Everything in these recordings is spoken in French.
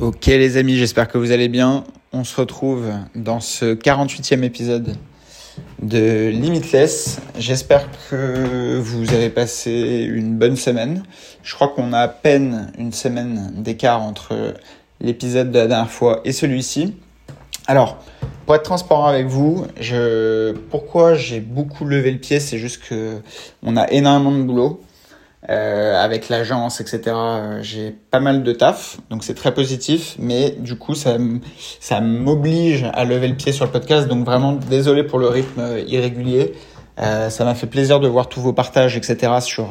Ok les amis, j'espère que vous allez bien. On se retrouve dans ce 48e épisode de Limitless. J'espère que vous avez passé une bonne semaine. Je crois qu'on a à peine une semaine d'écart entre l'épisode de la dernière fois et celui-ci. Alors, pour être transparent avec vous, pourquoi j'ai beaucoup levé le pied, c'est juste que on a énormément de boulot. Euh, avec l'agence, etc. Euh, j'ai pas mal de taf, donc c'est très positif, mais du coup ça ça m'oblige à lever le pied sur le podcast, donc vraiment désolé pour le rythme euh, irrégulier. Euh, ça m'a fait plaisir de voir tous vos partages, etc. sur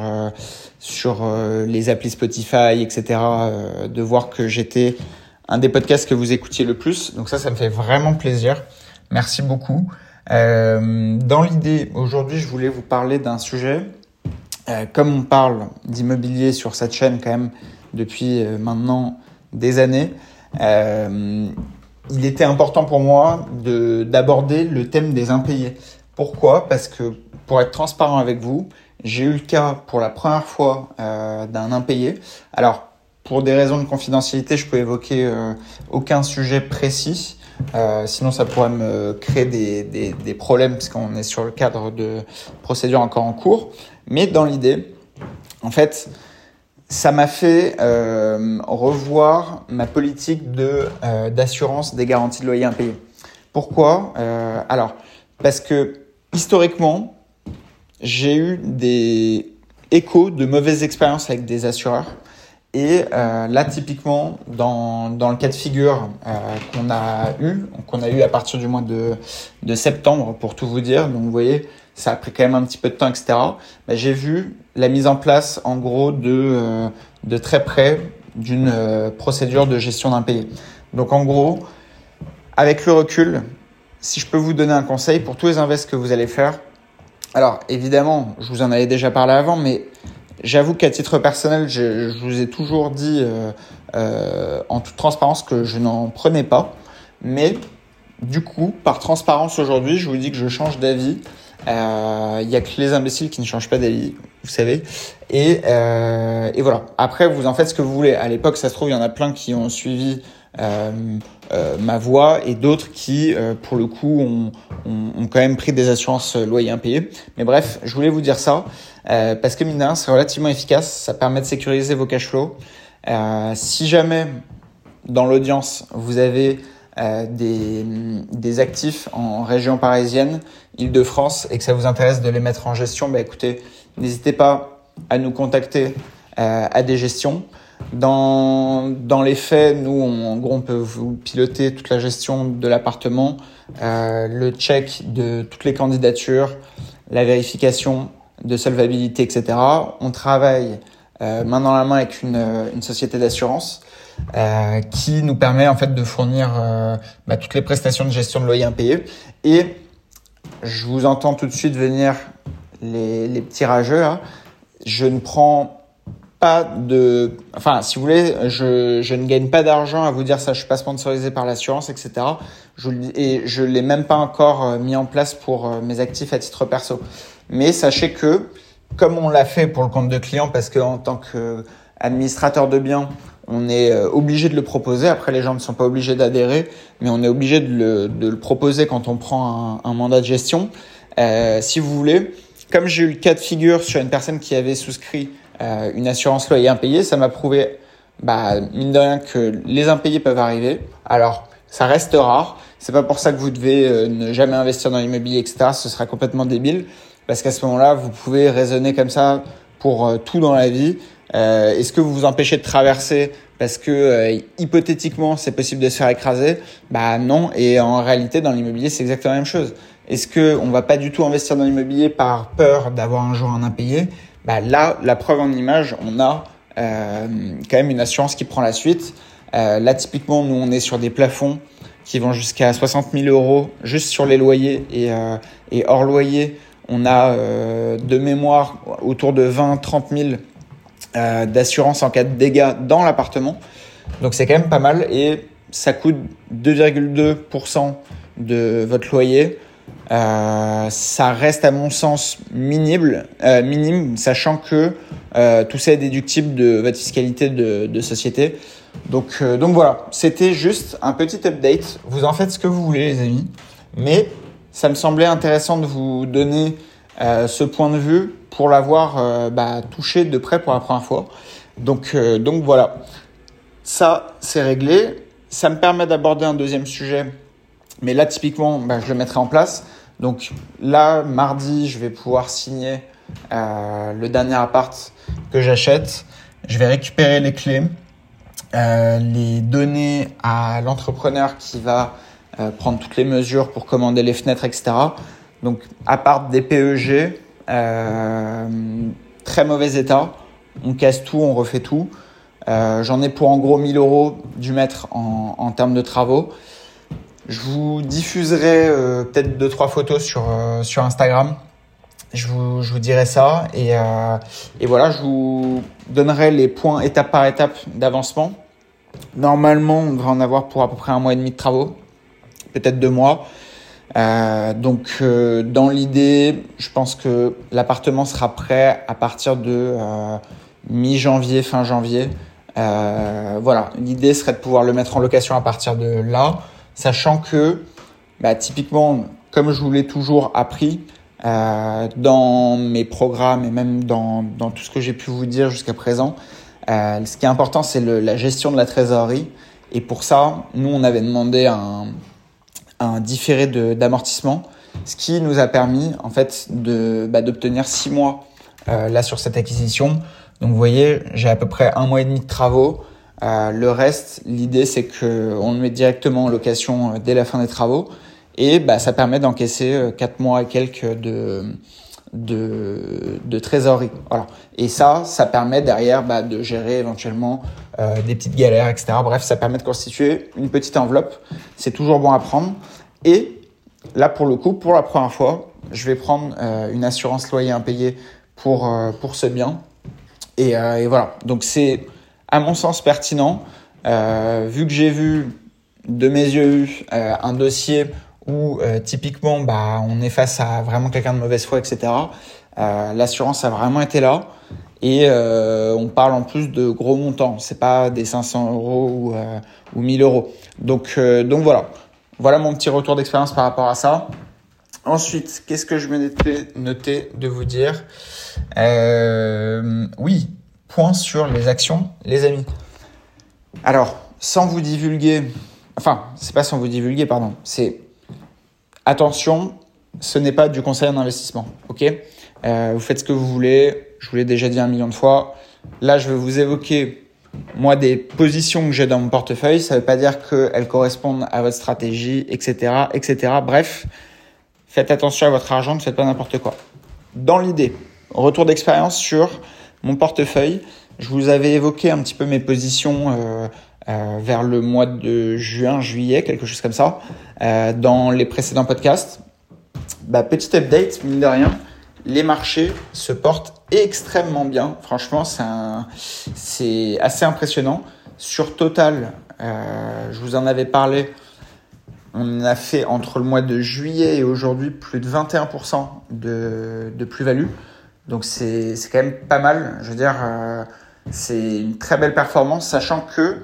sur les applis Spotify, etc. de voir que j'étais un des podcasts que vous écoutiez le plus, donc ça ça me fait vraiment plaisir. Merci beaucoup. dans l'idée, aujourd'hui, je voulais vous parler d'un sujet euh, comme on parle d'immobilier sur cette chaîne quand même depuis euh, maintenant des années, euh, il était important pour moi d'aborder le thème des impayés. Pourquoi? Parce que pour être transparent avec vous, j'ai eu le cas pour la première fois d'un impayé. Alors, pour des raisons de confidentialité, je peux évoquer aucun sujet précis. sinon, ça pourrait me créer des, des, des problèmes puisqu'on est sur le cadre de procédure encore en cours. Mais dans l'idée, en fait, ça m'a fait euh, revoir ma politique de euh, d'assurance des garanties de loyer impayés. Pourquoi? Euh, Alors, parce que historiquement, j'ai eu des échos de mauvaises expériences avec des assureurs. Et là, typiquement, dans, dans le cas de figure qu'on a eu, qu'on a eu à partir du mois de, de septembre, pour tout vous dire, donc vous voyez, ça a pris quand même un petit peu de temps, etc. J'ai vu la mise en place, en gros, de, euh, très près d'une euh, procédure de gestion d'impayé. Donc, en gros, avec le recul, si je peux vous donner un conseil pour tous les invests que vous allez faire, alors évidemment, je vous en avais déjà parlé avant, mais j'avoue qu'à titre personnel, je, vous ai toujours dit euh, en toute transparence que je n'en prenais pas. Mais du coup, par transparence aujourd'hui, je vous dis que je change d'avis il euh, y a que les imbéciles qui ne changent pas d'avis, vous savez. Et, euh, et voilà. Après, vous en faites ce que vous voulez. À l'époque, ça se trouve, il y en a plein qui ont suivi euh, euh, ma voix et d'autres qui, euh, pour le coup, ont, ont, ont, quand même pris des assurances loyers impayés. Mais bref, je voulais vous dire ça parce que mine c'est relativement efficace. Ça permet de sécuriser vos cash flows. si jamais dans l'audience vous avez euh, des, des, actifs en région parisienne, Île-de-France, et que ça vous intéresse de les mettre en gestion, bah écoutez, n'hésitez pas à nous contacter euh, à des gestions. Dans, dans les faits, nous, on, en gros, on peut vous piloter toute la gestion de l'appartement, euh, le check de toutes les candidatures, la vérification de solvabilité, etc. On travaille euh, main dans la main avec une, une société d'assurance qui nous permet en fait de fournir bah, toutes les prestations de gestion de loyer impayé. Et je vous entends tout de suite venir les, les petits rageux. Hein. Je ne prends pas de, enfin, si vous voulez, je, je ne gagne pas d'argent à vous dire ça. Je suis pas sponsorisé par l'assurance, etc. Je, et je l'ai même pas encore euh, mis en place pour euh, mes actifs à titre perso. Mais sachez que, comme on l'a fait pour le compte de client, parce que en tant qu'administrateur de biens, on est euh, obligé de le proposer. Après, les gens ne sont pas obligés d'adhérer, mais on est obligé de le, de le, proposer quand on prend un, un mandat de gestion. Euh, si vous voulez, comme j'ai eu le cas de figure sur une personne qui avait souscrit euh, une assurance loyer impayé, ça m'a prouvé, bah, mine de rien, que les impayés peuvent arriver. Alors, ça reste rare. C'est pas pour ça que vous devez euh, ne jamais investir dans l'immobilier, etc. Ce sera complètement débile, parce qu'à ce moment-là, vous pouvez raisonner comme ça pour euh, tout dans la vie. Euh, Est-ce que vous vous empêchez de traverser parce que euh, hypothétiquement c'est possible de se faire écraser? Bah non. Et en réalité, dans l'immobilier, c'est exactement la même chose. Est-ce que on va pas du tout investir dans l'immobilier par peur d'avoir un jour un impayé? Bah là, la preuve en image, on a euh, quand même une assurance qui prend la suite. Euh, là, typiquement, nous on est sur des plafonds qui vont jusqu'à 60 000 euros juste sur les loyers et, euh, et hors loyer. On a de mémoire autour de 20-30 000 euh, d'assurance en cas de dégâts dans l'appartement. Donc c'est quand même pas mal et ça coûte 2,2% de votre loyer. Euh, ça reste à mon sens minime, euh, minime sachant que tout ça est déductible de votre fiscalité de, de société. Donc, donc voilà, c'était juste un petit update. Vous en faites ce que vous voulez les amis, mais ça me semblait intéressant de vous donner ce point de vue pour l'avoir bah, touché de près pour la première fois. Donc, donc voilà, ça c'est réglé. Ça me permet d'aborder un deuxième sujet, mais là typiquement, bah, je le mettrai en place. Donc là, mardi, je vais pouvoir signer euh, le dernier appart que j'achète. Je vais récupérer les clés, euh, les donner à l'entrepreneur qui va euh, prendre toutes les mesures pour commander les fenêtres, etc. Donc appart des PEG, très mauvais état. On casse tout, on refait tout. J'en ai pour en gros 1000 euros du mètre en, termes de travaux. Je vous diffuserai euh, peut-être deux trois photos sur euh, sur Instagram. Je vous, je vous dirai ça et, euh, et voilà, je vous donnerai les points étape par étape d'avancement. Normalement, on devrait en avoir pour à peu près un mois et demi de travaux, peut-être deux mois. Euh, donc, euh, dans l'idée, je pense que l'appartement sera prêt à partir de mi-janvier, fin janvier. voilà, l'idée serait de pouvoir le mettre en location à partir de là sachant que bah, typiquement, comme je vous l'ai toujours appris, euh, dans mes programmes et même dans, tout ce que j'ai pu vous dire jusqu'à présent, euh, ce qui est important, c'est la gestion de la trésorerie. Et pour ça, nous, on avait demandé un, différé d'amortissement, ce qui nous a permis en fait bah, d'obtenir six mois euh, là sur cette acquisition. Donc vous voyez, j'ai à peu près un mois et demi de travaux. Euh, le reste, l'idée c'est que on le met directement en location euh, dès la fin des travaux et bah, ça permet d'encaisser 4 euh, mois et quelques de, de, de trésorerie. Et ça, ça permet derrière bah, de gérer éventuellement euh, des petites galères, etc. Bref, ça permet de constituer une petite enveloppe. C'est toujours bon à prendre. Et là, pour le coup, pour la première fois, je vais prendre euh, une assurance loyer impayé pour, euh, pour ce bien. Et, et voilà. Donc c'est à mon sens pertinent, vu que j'ai vu de mes yeux un dossier où euh, typiquement bah, on est face à vraiment quelqu'un de mauvaise foi, etc. L'assurance a vraiment été là et on parle en plus de gros montants. C'est pas des 500 euros ou, ou 1000 euros. Donc, donc voilà. Voilà mon petit retour d'expérience par rapport à ça. Ensuite, qu'est-ce que je m'étais noté de vous dire? Oui, point sur les actions, les amis. Alors, sans vous divulguer, enfin, c'est pas sans vous divulguer, pardon, c'est attention, ce n'est pas du conseil en investissement, ok? Euh, Vous faites ce que vous voulez, je vous l'ai déjà dit un million de fois. Là, je vais vous évoquer, moi, des positions que j'ai dans mon portefeuille. Ça ne veut pas dire qu'elles correspondent à votre stratégie, etc., etc. Bref, faites attention à votre argent, ne faites pas n'importe quoi. Dans l'idée, retour d'expérience sur mon portefeuille. Je vous avais évoqué un petit peu mes positions euh, euh, vers le mois de juin, juillet, quelque chose comme ça, euh, dans les précédents podcasts. Bah, petit update, mine de rien, les marchés se portent extrêmement bien. Franchement, c'est assez impressionnant. Sur Total, euh, je vous en avais parlé, on a fait entre le mois de juillet et aujourd'hui plus de 21% de, de plus-value. Donc c'est quand même pas mal. Je veux dire, c'est une très belle performance, sachant que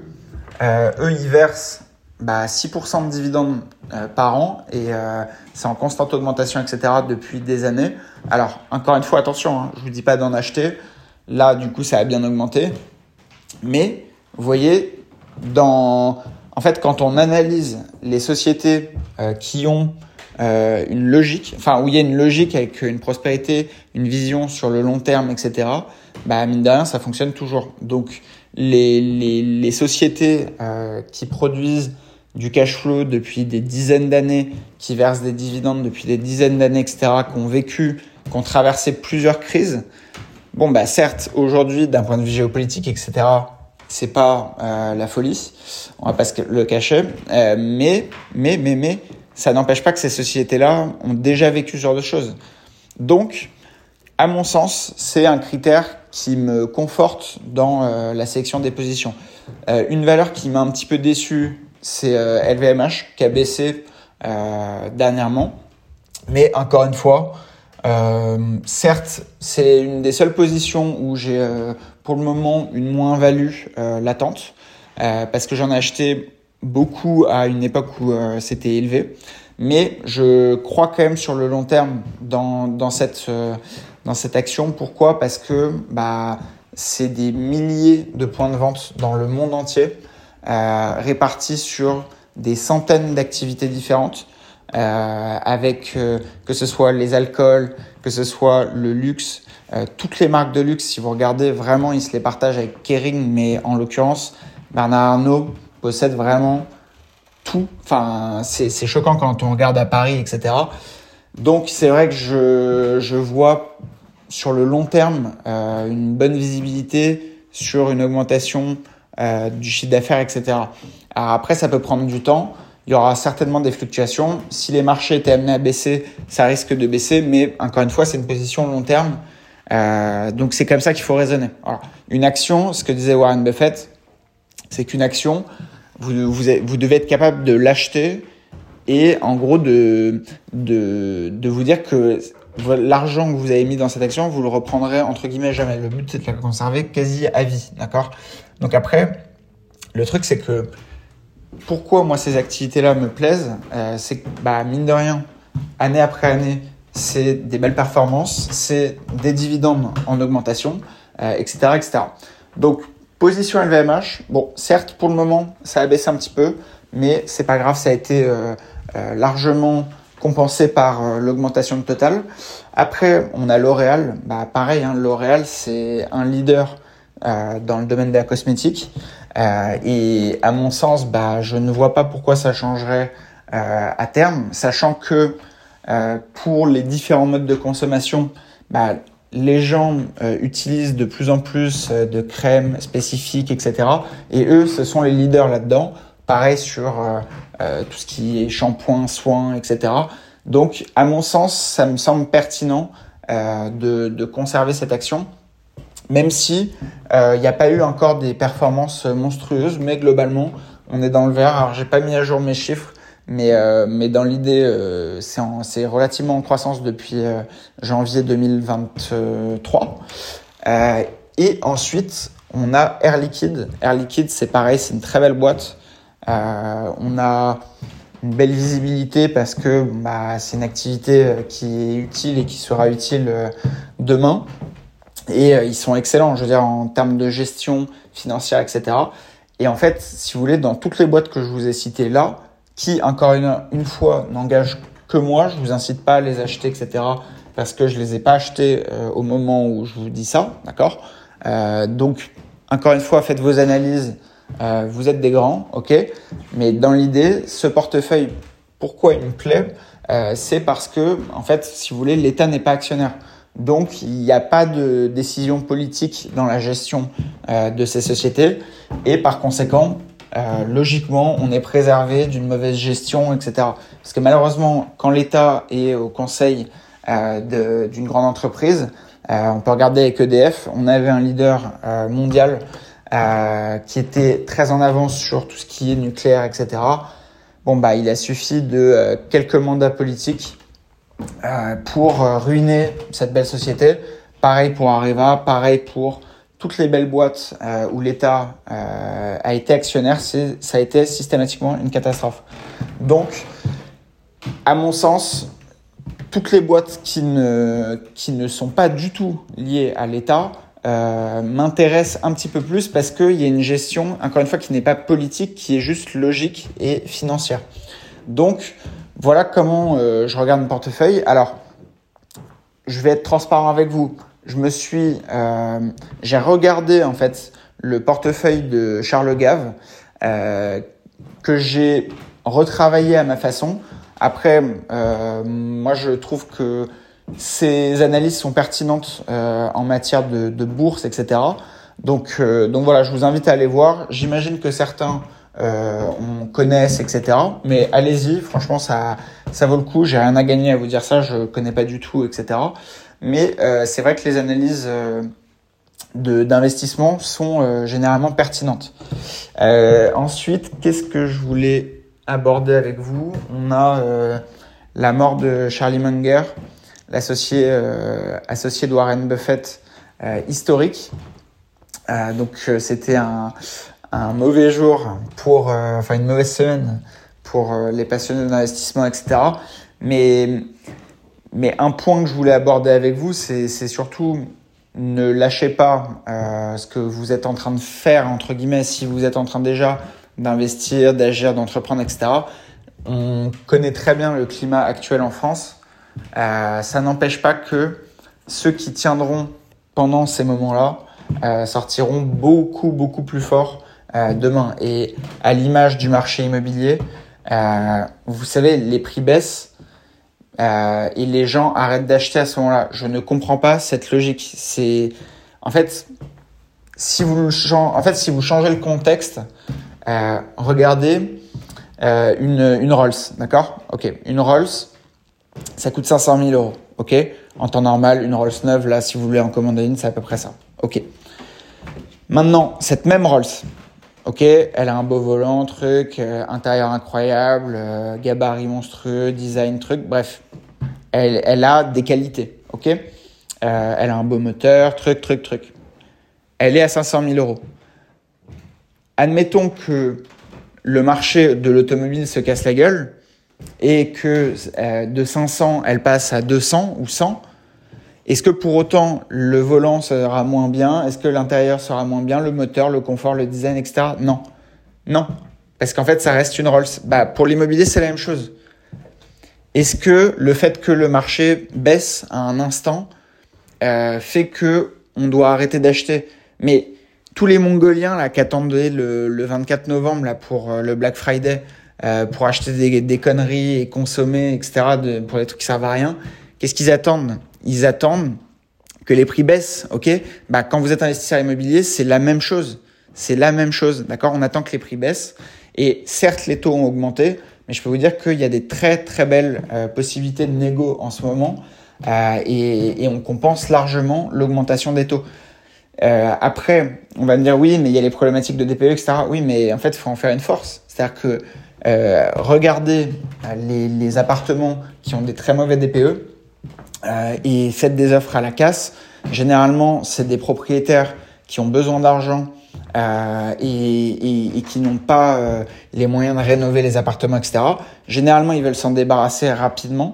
euh, eux, ils versent bah, 6% de dividendes euh, par an et euh, c'est en constante augmentation, etc. depuis des années. Alors, encore une fois, attention, hein, je vous dis pas d'en acheter. Là, du coup, ça a bien augmenté. Mais, vous voyez, dans... en fait, quand on analyse les sociétés qui ont euh, une logique, enfin où il y a une logique avec une prospérité, une vision sur le long terme, etc. Bah mine de rien, ça fonctionne toujours. Donc les, les, les sociétés euh, qui produisent du cash flow depuis des dizaines d'années, qui versent des dividendes depuis des dizaines d'années, etc., qui ont vécu, qui ont traversé plusieurs crises. Bon, bah certes, aujourd'hui, d'un point de vue géopolitique, etc., c'est pas euh, la folie, on va pas le cacher, euh, mais, mais, mais, mais, ça n'empêche pas que ces sociétés-là ont déjà vécu ce genre de choses. Donc, à mon sens, c'est un critère qui me conforte dans euh, la sélection des positions. Euh, une valeur qui m'a un petit peu déçu, c'est LVMH euh, qui a baissé dernièrement. Mais encore une fois, certes, c'est une des seules positions où j'ai pour le moment une moins-value latente. parce que j'en ai acheté beaucoup à une époque où c'était élevé. Mais je crois quand même sur le long terme dans, dans, cette, dans cette action. Pourquoi? Parce que bah, c'est des milliers de points de vente dans le monde entier, répartis sur des centaines d'activités différentes, euh, avec euh, que ce soit les alcools, que ce soit le luxe, euh, toutes les marques de luxe, si vous regardez vraiment, ils se les partagent avec Kering, mais en l'occurrence, Bernard Arnault possède vraiment tout. Enfin, c'est choquant quand on regarde à Paris, etc. Donc c'est vrai que je, je vois sur le long terme euh, une bonne visibilité sur une augmentation euh, du chiffre d'affaires, etc. Alors après, ça peut prendre du temps. Il y aura certainement des fluctuations. Si les marchés étaient amenés à baisser, ça risque de baisser. Mais encore une fois, c'est une position long terme. Euh, donc c'est comme ça qu'il faut raisonner. Alors, une action, ce que disait Warren Buffett, c'est qu'une action, vous, vous, vous, devez être capable de l'acheter et en gros de, de, de vous dire que l'argent que vous avez mis dans cette action, vous le reprendrez entre guillemets jamais. Le but c'est de la conserver quasi à vie, d'accord? Donc après, le truc c'est que pourquoi moi ces activités-là me plaisent, euh, c'est que bah, mine de rien, année après année, c'est des belles performances, c'est des dividendes en augmentation, etc., euh, etc. Donc position LVMH, bon certes pour le moment ça a baissé un petit peu, mais c'est pas grave, ça a été euh, largement compensé par l'augmentation de total. Après on a L'Oréal, bah pareil, hein, L'Oréal c'est un leader dans le domaine de la cosmétique. Euh, et à mon sens, bah, je ne vois pas pourquoi ça changerait euh, à terme, sachant que euh, pour les différents modes de consommation, bah, les gens euh, utilisent de plus en plus euh, de crèmes spécifiques, etc. Et eux, ce sont les leaders là-dedans. Pareil sur tout ce qui est shampoing, soins, etc. Donc, à mon sens, ça me semble pertinent de, de conserver cette action même si il euh, n'y a pas eu encore des performances monstrueuses, mais globalement, on est dans le vert. Alors, j'ai pas mis à jour mes chiffres, mais, euh, mais dans l'idée, euh, c'est relativement en croissance depuis euh, janvier 2023. et ensuite, on a Air Liquide. Air Liquide, c'est pareil, c'est une très belle boîte. On a une belle visibilité parce que bah, c'est une activité qui est utile et qui sera utile demain. Et euh, ils sont excellents, je veux dire, en termes de gestion financière, etc. Et en fait, si vous voulez, dans toutes les boîtes que je vous ai citées là, qui, encore une, fois, n'engagent que moi, je vous incite pas à les acheter, etc. Parce que je les ai pas achetés euh, au moment où je vous dis ça, d'accord? Euh, Donc, encore une fois, faites vos analyses. Euh, vous êtes des grands, ok Mais dans l'idée, ce portefeuille, pourquoi il me plaît C'est parce que, en fait, si vous voulez, l'État n'est pas actionnaire. Donc, il n'y a pas de décision politique dans la gestion euh, de ces sociétés et par conséquent, euh, logiquement, on est préservé d'une mauvaise gestion, etc. Parce que malheureusement, quand l'État est au conseil euh, d'une grande entreprise, euh, on peut regarder avec EDF, on avait un leader euh, mondial euh, qui était très en avance sur tout ce qui est nucléaire, etc. Bon, bah, il a suffi de quelques mandats politiques euh, pour euh, ruiner cette belle société. Pareil pour Areva, pareil pour toutes les belles boîtes euh, où l'État euh, a été actionnaire, ça a été systématiquement une catastrophe. Donc, à mon sens, toutes les boîtes qui ne, qui ne sont pas du tout liées à l'État euh, m'intéressent un petit peu plus parce qu'il y a une gestion, encore une fois, qui n'est pas politique, qui est juste logique et financière. Donc, voilà comment euh, je regarde mon portefeuille. Alors, je vais être transparent avec vous. Je me suis, euh, j'ai regardé en fait le portefeuille de Charles Gave que j'ai retravaillé à ma façon. Après, moi, je trouve que ces analyses sont pertinentes euh, en matière de, bourse, etc. Donc, euh, donc voilà, je vous invite à aller voir. J'imagine que certains euh, on connaisse, etc. Mais allez-y, franchement, ça, ça vaut le coup. J'ai rien à gagner à vous dire ça, je connais pas du tout, etc. Mais euh, c'est vrai que les analyses d'investissement sont généralement pertinentes. Ensuite, qu'est-ce que je voulais aborder avec vous? On a la mort de Charlie Munger, l'associé associé de Warren Buffett historique. donc c'était un, un mauvais jour pour, euh, enfin une mauvaise semaine pour euh, les passionnés d'investissement, etc. Mais, mais un point que je voulais aborder avec vous, c'est surtout ne lâchez pas euh, ce que vous êtes en train de faire, entre guillemets, si vous êtes en train déjà d'investir, d'agir, d'entreprendre, etc. On connaît très bien le climat actuel en France. Euh, ça n'empêche pas que ceux qui tiendront pendant ces moments-là euh, sortiront beaucoup, beaucoup plus forts euh, demain. Et à l'image du marché immobilier, euh, vous savez, les prix baissent et les gens arrêtent d'acheter à ce moment-là. Je ne comprends pas cette logique. C'est en fait, si vous changez le contexte, regardez une Rolls, d'accord? Ok, une Rolls, ça coûte 500 000 euros, ok? En temps normal, une Rolls neuve, là, si vous voulez en commander une, c'est à peu près ça, ok Maintenant, cette même Rolls, ok? Elle a un beau volant, truc, euh, intérieur incroyable, euh, gabarit monstrueux, design, truc, bref. Elle, elle a des qualités, ok? Euh, Elle a un beau moteur, truc, truc, truc. Elle est à 500 000 euros. Admettons que le marché de l'automobile se casse la gueule et que euh, de 500, elle passe à 200 ou 100. Est-ce que pour autant le volant sera moins bien? Est-ce que l'intérieur sera moins bien? Le moteur, le confort, le design, etc. Non. Non. Parce qu'en fait, ça reste une Rolls. Bah, pour l'immobilier, c'est la même chose. Est-ce que le fait que le marché baisse à un instant euh, fait que on doit arrêter d'acheter? Mais tous les Mongoliens là qui attendaient le, le 24 novembre là pour euh, le Black Friday euh, pour acheter des, des, conneries et consommer etc de, pour des trucs qui servent à rien, qu'est-ce qu'ils attendent? Ils attendent que les prix baissent, ok? Bah quand vous êtes investisseur immobilier, c'est la même chose, c'est la même chose, d'accord? On attend que les prix baissent et certes les taux ont augmenté, mais je peux vous dire qu'il y a des très très belles euh, possibilités de négo en ce moment euh, et, et on compense largement l'augmentation des taux. Euh, après, on va me dire oui, mais il y a les problématiques de DPE, etc. Oui, mais en fait, il faut en faire une force. C'est-à-dire que euh, regardez les, les, appartements qui ont des très mauvais DPE euh, et faites des offres à la casse. Généralement, c'est des propriétaires qui ont besoin d'argent euh, et, qui n'ont pas euh, les moyens de rénover les appartements, etc. Généralement, ils veulent s'en débarrasser rapidement.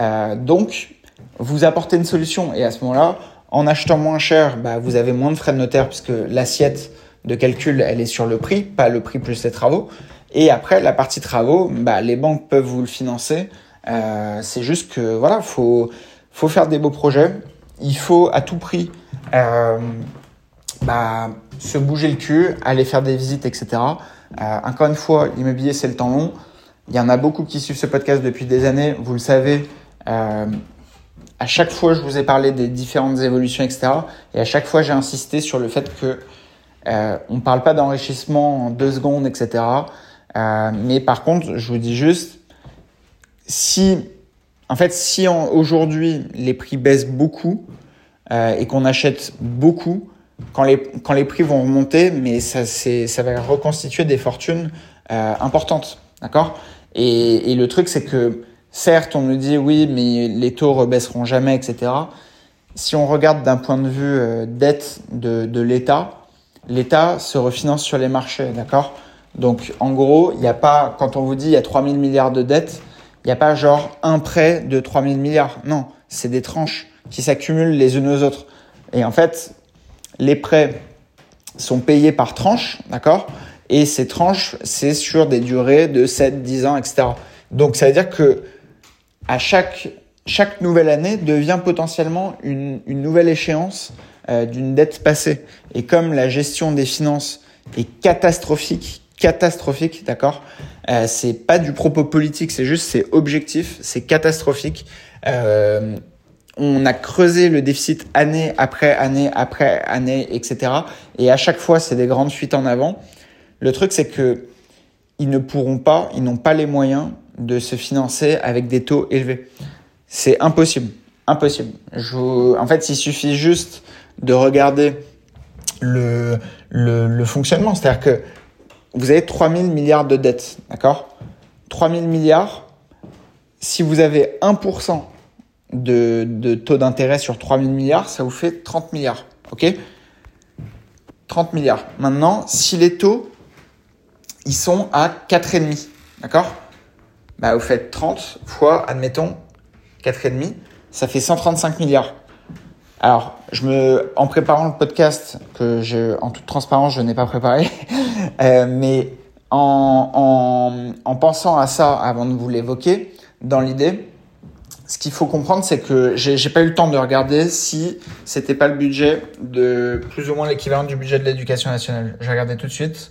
Euh, donc, vous apportez une solution et à ce moment-là, en achetant moins cher, bah, vous avez moins de frais de notaire puisque l'assiette de calcul, elle est sur le prix, pas le prix plus les travaux. Et après, la partie travaux, bah, les banques peuvent vous le financer. Euh, c'est juste que voilà, faut faut faire des beaux projets. Il faut à tout prix euh, bah, se bouger le cul, aller faire des visites, etc. Euh, encore une fois, l'immobilier c'est le temps long. Il y en a beaucoup qui suivent ce podcast depuis des années. Vous le savez. À chaque fois, je vous ai parlé des différentes évolutions, etc. Et à chaque fois, j'ai insisté sur le fait que on ne parle pas d'enrichissement en deux secondes, etc. Euh, mais par contre, je vous dis juste, si, en fait, si aujourd'hui les prix baissent beaucoup euh, et qu'on achète beaucoup, quand les, quand les prix vont remonter, mais ça, ça va reconstituer des fortunes euh, importantes, d'accord? Et, le truc, c'est que Certes, on nous dit oui, mais les taux rebaisseront jamais, etc. Si on regarde d'un point de vue dette de, de l'État, l'État se refinance sur les marchés, d'accord? Donc, en gros, il n'y a pas, quand on vous dit il y a 3000 milliards de dettes, il n'y a pas genre un prêt de 3000 milliards. Non, c'est des tranches qui s'accumulent les unes aux autres. Et en fait, les prêts sont payés par tranches, d'accord? Et ces tranches, c'est sur des durées de 7, 10 ans, etc. Donc, ça veut dire que à chaque, chaque nouvelle année devient potentiellement une, une nouvelle échéance euh, d'une dette passée. Et comme la gestion des finances est catastrophique, catastrophique, d'accord? Euh, C'est pas du propos politique, c'est juste, c'est objectif, c'est catastrophique. Euh, on a creusé le déficit année après année après année, etc. Et à chaque fois, c'est des grandes fuites en avant. Le truc, c'est que ils ne pourront pas, ils n'ont pas les moyens de se financer avec des taux élevés. C'est impossible. Impossible. En fait, il suffit juste de regarder le, le, le fonctionnement. C'est-à-dire que vous avez 3000 milliards de dettes, d'accord? 3000 milliards, si vous avez 1% de, de taux d'intérêt sur 3000 milliards, ça vous fait 30 milliards, ok? 30 milliards. Maintenant, si les taux ils sont à 4,5. D'accord? Bah, vous faites 30 fois, admettons, 4,5, ça fait 135 milliards. Alors, je me, en préparant le podcast, que je, en toute transparence, je n'ai pas préparé, euh, mais en, en, en, pensant à ça avant de vous l'évoquer, dans l'idée, ce qu'il faut comprendre, c'est que j'ai pas eu le temps de regarder si c'était pas le budget de plus ou moins l'équivalent du budget de l'éducation nationale. J'ai regardé tout de suite.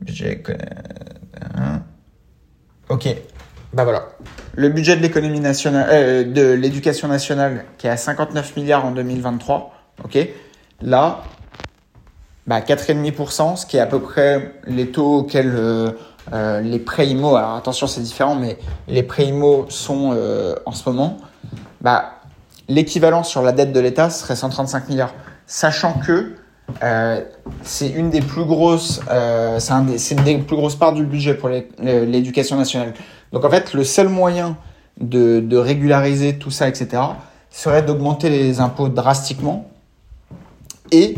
Budget. Hein. Ok. Bah voilà. Le budget de l'économie nationale, euh, de l'éducation nationale, qui est à 59 milliards en 2023. Ok. Là, bah 4,5%, ce qui est à peu près les taux auxquels euh, euh, les prêts IMO, alors attention c'est différent, mais les prêts IMO sont en ce moment, bah, l'équivalent sur la dette de l'État serait 135 milliards. Sachant que c'est une des plus grosses, c'est une des plus grosses parts du budget pour l'éducation nationale. Donc en fait, le seul moyen de, régulariser tout ça, etc., serait d'augmenter les impôts drastiquement. Et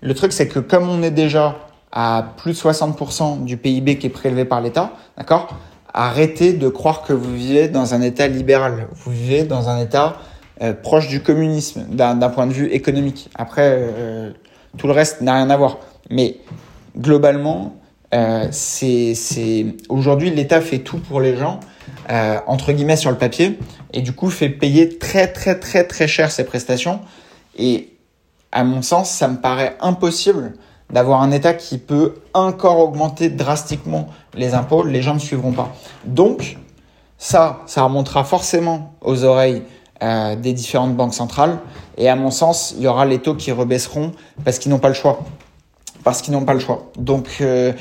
le truc, c'est que comme on est déjà à plus de 60% du PIB qui est prélevé par l'État, d'accord Arrêtez de croire que vous vivez dans un État libéral. Vous vivez dans un État euh, proche du communisme d'un point de vue économique. Après, euh, tout le reste n'a rien à voir. Mais globalement, euh, c'est aujourd'hui l'État fait tout pour les gens euh, entre guillemets sur le papier et du coup fait payer très très très très cher ses prestations. Et à mon sens, ça me paraît impossible d'avoir un État qui peut encore augmenter drastiquement les impôts, les gens ne suivront pas. Donc, ça, ça remontera forcément aux oreilles euh, des différentes banques centrales. Et à mon sens, il y aura les taux qui rebaisseront parce qu'ils n'ont pas le choix. Parce qu'ils n'ont pas le choix. Donc, euh,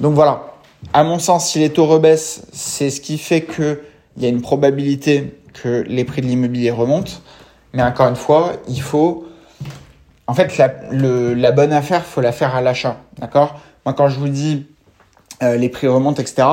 donc voilà. À mon sens, si les taux rebaissent, c'est ce qui fait qu'il y a une probabilité que les prix de l'immobilier remontent. Mais encore une fois, il faut en fait, la, bonne affaire, faut la faire à l'achat, d'accord? Moi, quand je vous dis euh, les prix remontent, etc.,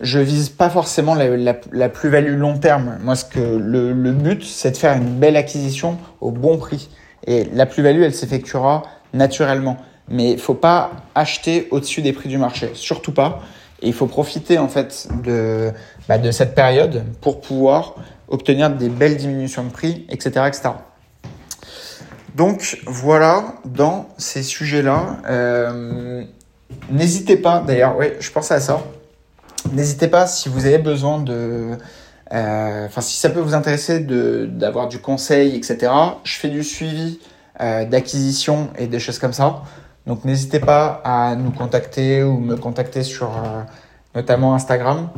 je vise pas forcément la plus-value long terme. Moi, ce que le, le but, c'est de faire une belle acquisition au bon prix. Et la plus-value, elle s'effectuera naturellement. Mais il faut pas acheter au-dessus des prix du marché, surtout pas. Et il faut profiter en fait de, bah, de cette période pour pouvoir obtenir des belles diminutions de prix, etc., etc. Donc voilà, dans ces sujets-là, euh, n'hésitez pas, d'ailleurs, oui, je pensais à ça. N'hésitez pas si vous avez besoin de... Euh, enfin, si ça peut vous intéresser d'avoir du conseil, etc. Je fais du suivi euh, d'acquisition et des choses comme ça. Donc n'hésitez pas à nous contacter ou me contacter sur notamment Instagram.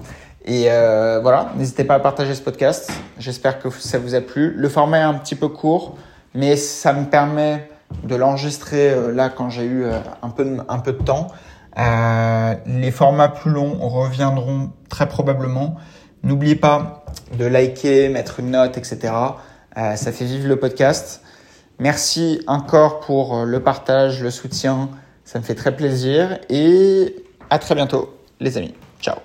Et voilà, n'hésitez pas à partager ce podcast. J'espère que ça vous a plu. Le format est un petit peu court mais ça me permet de l'enregistrer euh, là quand j'ai eu euh, un peu de, un peu de temps. Euh, les formats plus longs reviendront très probablement. N'oubliez pas de liker, mettre une note, etc. Euh, ça fait vivre le podcast. Merci encore pour le partage, le soutien. Ça me fait très plaisir et à très bientôt, les amis. Ciao.